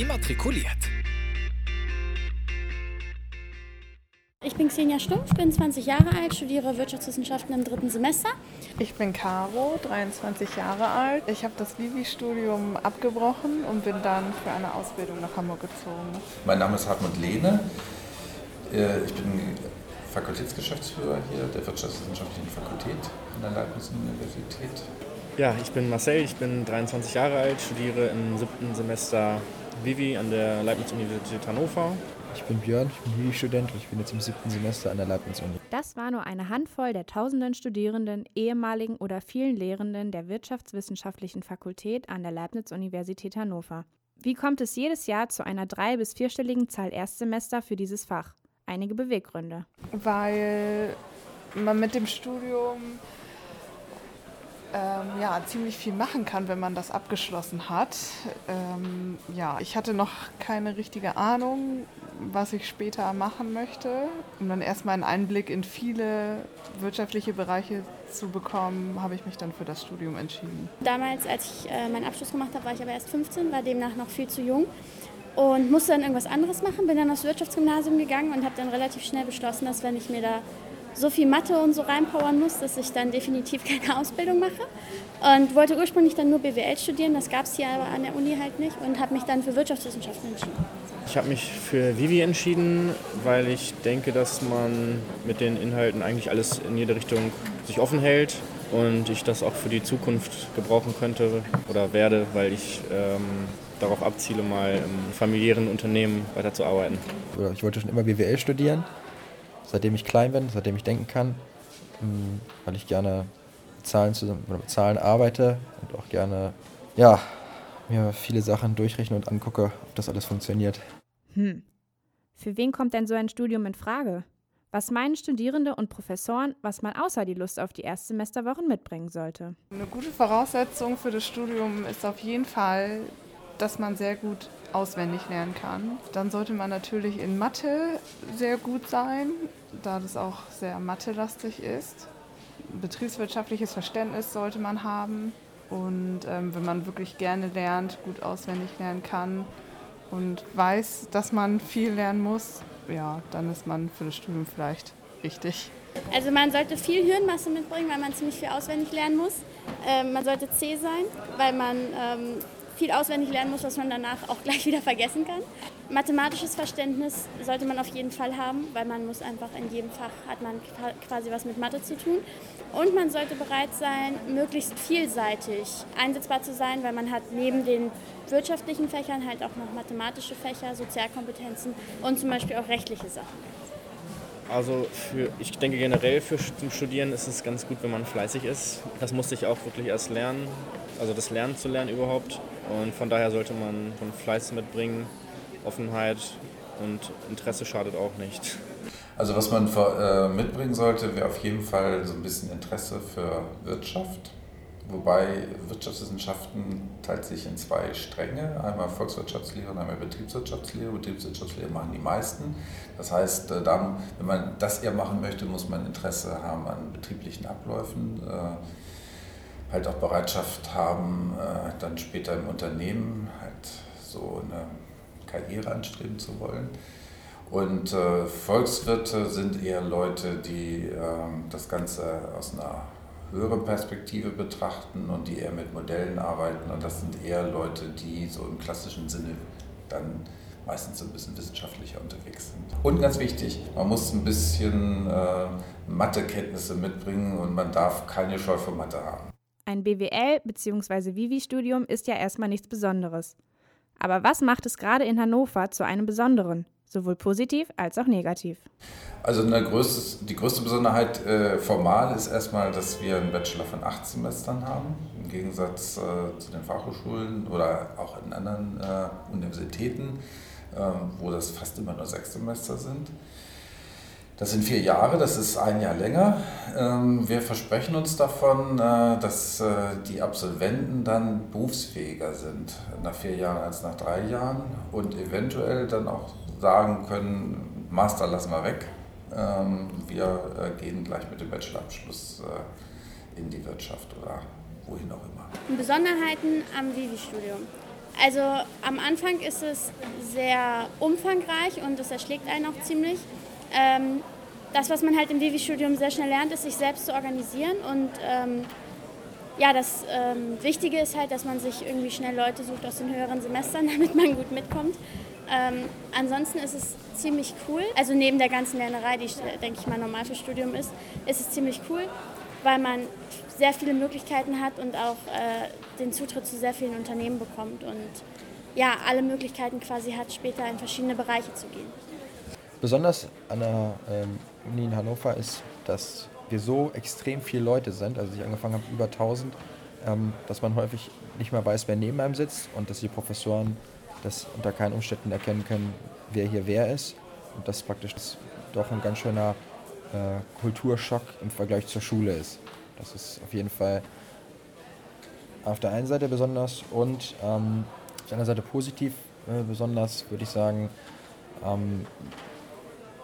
immatrikuliert. Ich bin Xenia Stumpf, bin 20 Jahre alt, studiere Wirtschaftswissenschaften im dritten Semester. Ich bin Caro, 23 Jahre alt. Ich habe das Vivi-Studium abgebrochen und bin dann für eine Ausbildung nach Hamburg gezogen. Mein Name ist Hartmut Lehne. Äh, ich bin Fakultätsgeschäftsführer hier der Wirtschaftswissenschaftlichen Fakultät an der Leibniz-Universität. Ja, ich bin Marcel, ich bin 23 Jahre alt, studiere im siebten Semester Vivi an der Leibniz-Universität Hannover. Ich bin Björn, ich bin Vivi-Student und ich bin jetzt im siebten Semester an der Leibniz-Uni. Das war nur eine Handvoll der tausenden Studierenden, ehemaligen oder vielen Lehrenden der Wirtschaftswissenschaftlichen Fakultät an der Leibniz-Universität Hannover. Wie kommt es jedes Jahr zu einer drei- bis vierstelligen Zahl Erstsemester für dieses Fach? Einige Beweggründe. Weil man mit dem Studium ähm, ja, ziemlich viel machen kann, wenn man das abgeschlossen hat. Ähm, ja, ich hatte noch keine richtige Ahnung, was ich später machen möchte. Um dann erstmal einen Einblick in viele wirtschaftliche Bereiche zu bekommen, habe ich mich dann für das Studium entschieden. Damals, als ich äh, meinen Abschluss gemacht habe, war ich aber erst 15, war demnach noch viel zu jung und musste dann irgendwas anderes machen. Bin dann aufs Wirtschaftsgymnasium gegangen und habe dann relativ schnell beschlossen, dass wenn ich mir da so viel Mathe und so reinpowern muss, dass ich dann definitiv keine Ausbildung mache. Und wollte ursprünglich dann nur BWL studieren, das gab es hier aber an der Uni halt nicht und habe mich dann für Wirtschaftswissenschaften entschieden. Ich habe mich für Vivi entschieden, weil ich denke, dass man mit den Inhalten eigentlich alles in jede Richtung sich offen hält und ich das auch für die Zukunft gebrauchen könnte oder werde, weil ich ähm, darauf abziele, mal im familiären Unternehmen weiterzuarbeiten. Ich wollte schon immer BWL studieren, seitdem ich klein bin, seitdem ich denken kann, hm, weil ich gerne mit Zahlen, zusammen, oder mit Zahlen arbeite und auch gerne ja, mir viele Sachen durchrechne und angucke, ob das alles funktioniert. Hm. Für wen kommt denn so ein Studium in Frage? Was meinen Studierende und Professoren, was man außer die Lust auf die Erstsemesterwochen mitbringen sollte? Eine gute Voraussetzung für das Studium ist auf jeden Fall, dass man sehr gut auswendig lernen kann. Dann sollte man natürlich in Mathe sehr gut sein, da das auch sehr mathelastig ist. Betriebswirtschaftliches Verständnis sollte man haben. Und ähm, wenn man wirklich gerne lernt, gut auswendig lernen kann und weiß, dass man viel lernen muss, ja, dann ist man für das Studium vielleicht richtig. Also man sollte viel Hirnmasse mitbringen, weil man ziemlich viel auswendig lernen muss. Ähm, man sollte C sein, weil man ähm, viel auswendig lernen muss, was man danach auch gleich wieder vergessen kann. Mathematisches Verständnis sollte man auf jeden Fall haben, weil man muss einfach in jedem Fach hat man quasi was mit Mathe zu tun. Und man sollte bereit sein, möglichst vielseitig einsetzbar zu sein, weil man hat neben den wirtschaftlichen Fächern halt auch noch mathematische Fächer, Sozialkompetenzen und zum Beispiel auch rechtliche Sachen. Also für, ich denke generell für zum Studieren ist es ganz gut, wenn man fleißig ist. Das musste ich auch wirklich erst lernen, also das Lernen zu lernen überhaupt. Und von daher sollte man von Fleiß mitbringen, Offenheit und Interesse schadet auch nicht. Also was man äh, mitbringen sollte, wäre auf jeden Fall so ein bisschen Interesse für Wirtschaft. Wobei Wirtschaftswissenschaften teilt sich in zwei Stränge, einmal Volkswirtschaftslehre und einmal Betriebswirtschaftslehre. Betriebswirtschaftslehre machen die meisten. Das heißt, äh, dann, wenn man das eher machen möchte, muss man Interesse haben an betrieblichen Abläufen, äh, halt auch Bereitschaft haben, äh, dann später im Unternehmen halt so eine Karriere anstreben zu wollen. Und Volkswirte sind eher Leute, die das Ganze aus einer höheren Perspektive betrachten und die eher mit Modellen arbeiten. Und das sind eher Leute, die so im klassischen Sinne dann meistens so ein bisschen wissenschaftlicher unterwegs sind. Und ganz wichtig, man muss ein bisschen äh, Mathekenntnisse mitbringen und man darf keine Scheu vor Mathe haben. Ein BWL- bzw. Vivi-Studium ist ja erstmal nichts Besonderes. Aber was macht es gerade in Hannover zu einem besonderen, sowohl positiv als auch negativ? Also größte, die größte Besonderheit äh, formal ist erstmal, dass wir einen Bachelor von acht Semestern haben, im Gegensatz äh, zu den Fachhochschulen oder auch in anderen äh, Universitäten, ähm, wo das fast immer nur sechs Semester sind. Das sind vier Jahre, das ist ein Jahr länger. Ähm, wir versprechen uns davon, äh, dass äh, die Absolventen dann berufsfähiger sind nach vier Jahren als nach drei Jahren und eventuell dann auch sagen können, Master lassen wir weg, ähm, wir äh, gehen gleich mit dem Bachelorabschluss in die Wirtschaft oder wohin auch immer. Besonderheiten am Vivi-Studium. Also am Anfang ist es sehr umfangreich und es erschlägt einen auch ziemlich. Ähm, das, was man halt im Vivi-Studium sehr schnell lernt, ist, sich selbst zu organisieren. Und ähm, ja, das ähm, Wichtige ist halt, dass man sich irgendwie schnell Leute sucht aus den höheren Semestern, damit man gut mitkommt. Ähm, ansonsten ist es ziemlich cool. Also neben der ganzen Lernerei, die, denke ich mal, normal für Studium ist, ist es ziemlich cool, weil man sehr viele Möglichkeiten hat und auch äh, den Zutritt zu sehr vielen Unternehmen bekommt und ja, alle Möglichkeiten quasi hat, später in verschiedene Bereiche zu gehen. Besonders an der ähm, Uni in Hannover ist, dass wir so extrem viele Leute sind, also ich angefangen habe über 1000, ähm, dass man häufig nicht mehr weiß, wer neben einem sitzt und dass die Professoren das unter keinen Umständen erkennen können, wer hier wer ist. Und das praktisch das doch ein ganz schöner äh, Kulturschock im Vergleich zur Schule ist. Das ist auf jeden Fall auf der einen Seite besonders und ähm, auf der anderen Seite positiv äh, besonders, würde ich sagen. Ähm,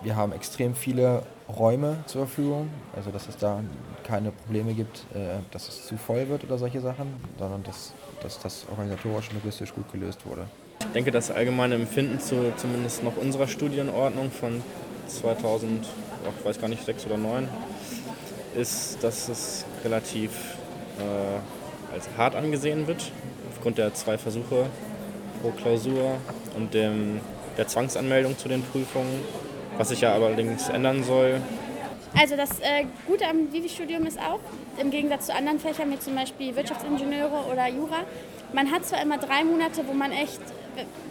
wir haben extrem viele Räume zur Verfügung, also dass es da keine Probleme gibt, äh, dass es zu voll wird oder solche Sachen, sondern dass, dass das organisatorisch und logistisch gut gelöst wurde. Ich denke, das allgemeine Empfinden zu zumindest noch unserer Studienordnung von 2000, ich weiß gar nicht, 6 oder 9, ist, dass es relativ äh, als hart angesehen wird, aufgrund der zwei Versuche pro Klausur und dem, der Zwangsanmeldung zu den Prüfungen, was sich ja allerdings ändern soll. Also das äh, Gute am Vivi-Studium ist auch, im Gegensatz zu anderen Fächern wie zum Beispiel Wirtschaftsingenieure oder Jura, man hat zwar immer drei Monate, wo man echt,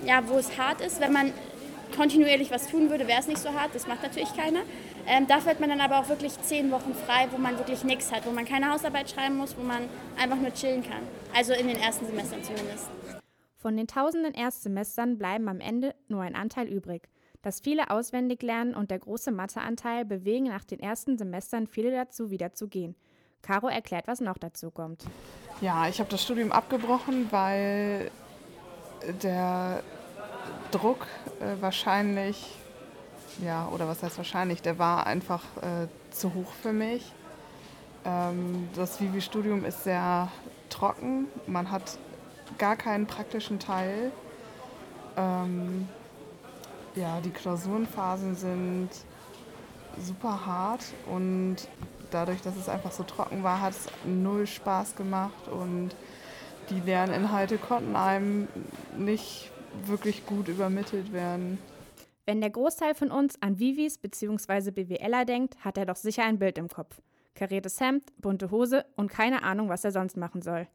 ja, wo es hart ist, wenn man kontinuierlich was tun würde, wäre es nicht so hart, das macht natürlich keiner. Ähm, dafür hat man dann aber auch wirklich zehn Wochen frei, wo man wirklich nichts hat, wo man keine Hausarbeit schreiben muss, wo man einfach nur chillen kann. Also in den ersten Semestern zumindest. Von den tausenden Erstsemestern bleiben am Ende nur ein Anteil übrig. Das viele auswendig lernen und der große Matheanteil bewegen nach den ersten Semestern viele dazu, wieder zu gehen. Caro erklärt, was noch dazu kommt. Ja, ich habe das Studium abgebrochen, weil der Druck äh, wahrscheinlich ja, oder was heißt wahrscheinlich, der war einfach äh, zu hoch für mich. Ähm, das Vivi-Studium ist sehr trocken, man hat gar keinen praktischen Teil. Ähm, ja, die Klausurenphasen sind super hart und dadurch, dass es einfach so trocken war, hat es null Spaß gemacht und die Lerninhalte konnten einem nicht wirklich gut übermittelt werden. Wenn der Großteil von uns an Vivis bzw. BWLer denkt, hat er doch sicher ein Bild im Kopf. Kariertes Hemd, bunte Hose und keine Ahnung, was er sonst machen soll.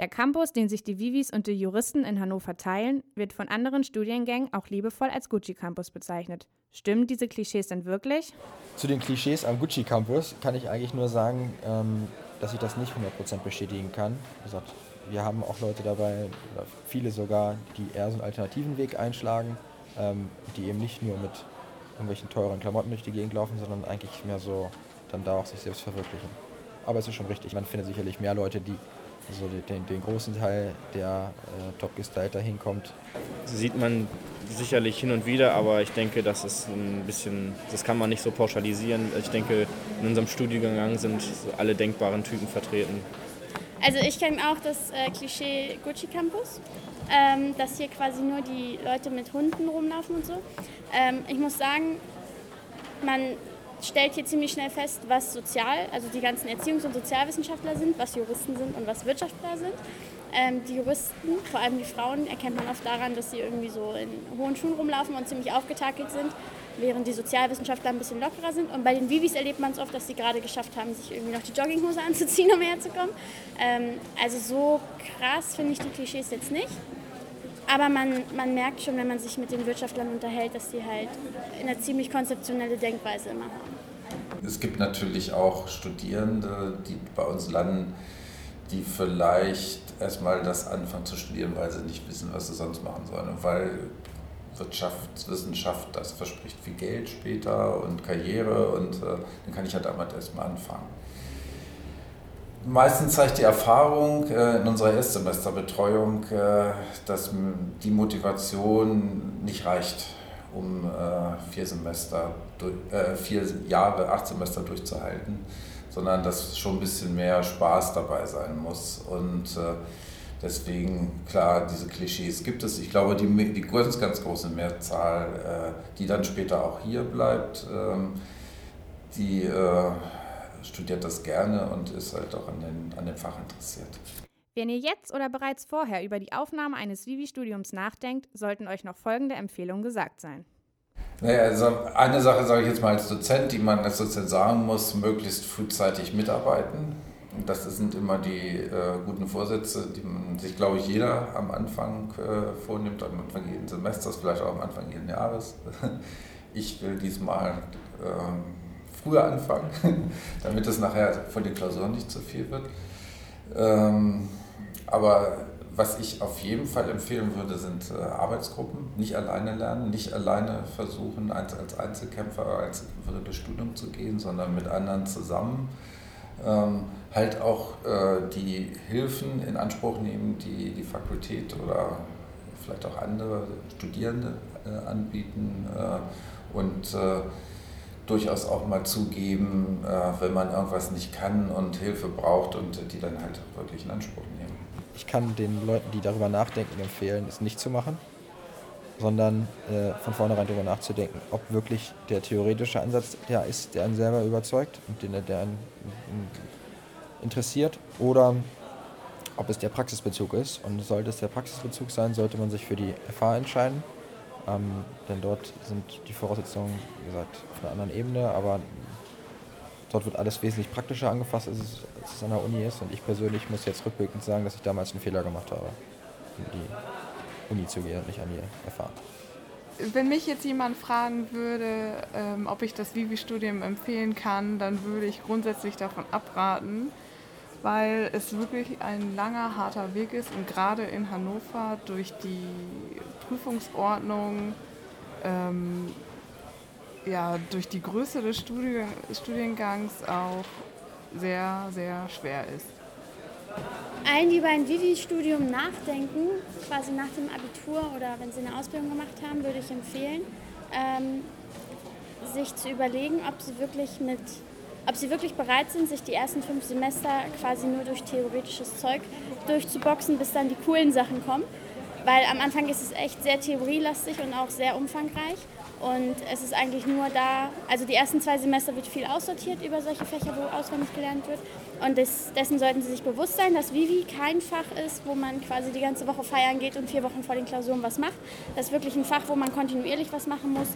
Der Campus, den sich die Vivis und die Juristen in Hannover teilen, wird von anderen Studiengängen auch liebevoll als Gucci-Campus bezeichnet. Stimmen diese Klischees denn wirklich? Zu den Klischees am Gucci-Campus kann ich eigentlich nur sagen, ähm, dass ich das nicht 100% bestätigen kann. wir haben auch Leute dabei, viele sogar, die eher so einen alternativen Weg einschlagen ähm, die eben nicht nur mit irgendwelchen teuren Klamotten durch die Gegend laufen, sondern eigentlich mehr so dann da auch sich selbst verwirklichen. Aber es ist schon richtig, man findet sicherlich mehr Leute, die also den, den großen Teil der äh, top gestylter hinkommt. Sieht man sicherlich hin und wieder, aber ich denke, das ist ein bisschen, das kann man nicht so pauschalisieren. Ich denke, in unserem Studiengang sind alle denkbaren Typen vertreten. Also ich kenne auch das äh, Klischee Gucci Campus ähm, dass hier quasi nur die Leute mit Hunden rumlaufen und so. Ähm, ich muss sagen, man stellt hier ziemlich schnell fest, was sozial, also die ganzen Erziehungs- und Sozialwissenschaftler sind, was Juristen sind und was Wirtschaftler sind. Ähm, die Juristen, vor allem die Frauen, erkennt man oft daran, dass sie irgendwie so in hohen Schuhen rumlaufen und ziemlich aufgetakelt sind, während die Sozialwissenschaftler ein bisschen lockerer sind. Und bei den Vivis erlebt man es oft, dass sie gerade geschafft haben, sich irgendwie noch die Jogginghose anzuziehen, um herzukommen. Ähm, also so krass finde ich die Klischees jetzt nicht. Aber man, man merkt schon, wenn man sich mit den Wirtschaftlern unterhält, dass die halt eine ziemlich konzeptionelle Denkweise immer haben. Es gibt natürlich auch Studierende, die bei uns landen, die vielleicht erstmal das anfangen zu studieren, weil sie nicht wissen, was sie sonst machen sollen. Und weil Wirtschaftswissenschaft, das verspricht viel Geld später und Karriere und äh, dann kann ich halt damit erstmal anfangen. Meistens zeigt die Erfahrung äh, in unserer Erstsemesterbetreuung, äh, dass die Motivation nicht reicht, um äh, vier, Semester, vier Jahre, acht Semester durchzuhalten, sondern dass schon ein bisschen mehr Spaß dabei sein muss. Und Deswegen, klar, diese Klischees gibt es. Ich glaube, die, die ganz, ganz große Mehrzahl, die dann später auch hier bleibt, ähm, die studiert das gerne und ist halt auch an, den, an dem Fach interessiert. Wenn ihr jetzt oder bereits vorher über die Aufnahme eines Vivi-Studiums nachdenkt, sollten euch noch folgende Empfehlungen gesagt sein. Naja, also eine Sache sage ich jetzt mal als Dozent, die man als Dozent sagen muss, möglichst frühzeitig mitarbeiten. Das sind immer die äh, guten Vorsätze, die man sich, glaube ich, jeder am Anfang äh, vornimmt, am Anfang jeden Semesters, vielleicht auch am Anfang jeden Jahres. Ich will diesmal äh, früher anfangen, damit es nachher von den Klausuren nicht zu viel wird. Ähm, aber was ich auf jeden Fall empfehlen würde, sind äh, Arbeitsgruppen. Nicht alleine lernen, nicht alleine versuchen, als, als Einzelkämpfer, Einzelkämpferin durchs Studium zu gehen, sondern mit anderen zusammen. Ähm, halt auch äh, die Hilfen in Anspruch nehmen, die die Fakultät oder vielleicht auch andere Studierende äh, anbieten äh, und äh, durchaus auch mal zugeben, äh, wenn man irgendwas nicht kann und Hilfe braucht und die dann halt wirklich in Anspruch nehmen. Ich kann den Leuten, die darüber nachdenken, empfehlen, es nicht zu machen, sondern äh, von vornherein darüber nachzudenken, ob wirklich der theoretische Ansatz der ist, der einen selber überzeugt und den, der einen interessiert, oder ob es der Praxisbezug ist. Und sollte es der Praxisbezug sein, sollte man sich für die FH entscheiden ähm, denn dort sind die Voraussetzungen, wie gesagt, auf einer anderen Ebene, aber dort wird alles wesentlich praktischer angefasst, als es, als es an der Uni ist. Und ich persönlich muss jetzt rückblickend sagen, dass ich damals einen Fehler gemacht habe, in die Uni zu gehen und nicht an die FH. Wenn mich jetzt jemand fragen würde, ähm, ob ich das Vivi-Studium empfehlen kann, dann würde ich grundsätzlich davon abraten, weil es wirklich ein langer, harter Weg ist und gerade in Hannover durch die Prüfungsordnung, ähm, ja, durch die Größe des Studien Studiengangs auch sehr, sehr schwer ist. Allen, die über ein Vivi-Studium nachdenken, quasi nach dem Abitur oder wenn sie eine Ausbildung gemacht haben, würde ich empfehlen, ähm, sich zu überlegen, ob sie wirklich mit ob sie wirklich bereit sind, sich die ersten fünf Semester quasi nur durch theoretisches Zeug durchzuboxen, bis dann die coolen Sachen kommen. Weil am Anfang ist es echt sehr theorielastig und auch sehr umfangreich. Und es ist eigentlich nur da, also die ersten zwei Semester wird viel aussortiert über solche Fächer, wo auswendig gelernt wird. Und des, dessen sollten Sie sich bewusst sein, dass Vivi kein Fach ist, wo man quasi die ganze Woche feiern geht und vier Wochen vor den Klausuren was macht. Das ist wirklich ein Fach, wo man kontinuierlich was machen muss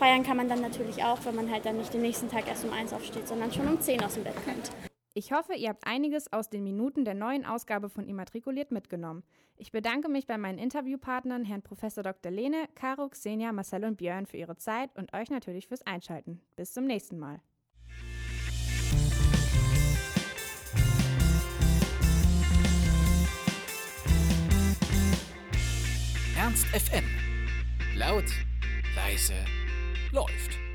Feiern kann man dann natürlich auch, wenn man halt dann nicht den nächsten Tag erst um eins aufsteht, sondern schon um zehn aus dem Bett kommt. Ich hoffe, ihr habt einiges aus den Minuten der neuen Ausgabe von Immatrikuliert mitgenommen. Ich bedanke mich bei meinen Interviewpartnern, Herrn Prof. Dr. Lehne, Caro, Xenia, Marcel und Björn für ihre Zeit und euch natürlich fürs Einschalten. Bis zum nächsten Mal. Ernst FM. Laut, leise, läuft.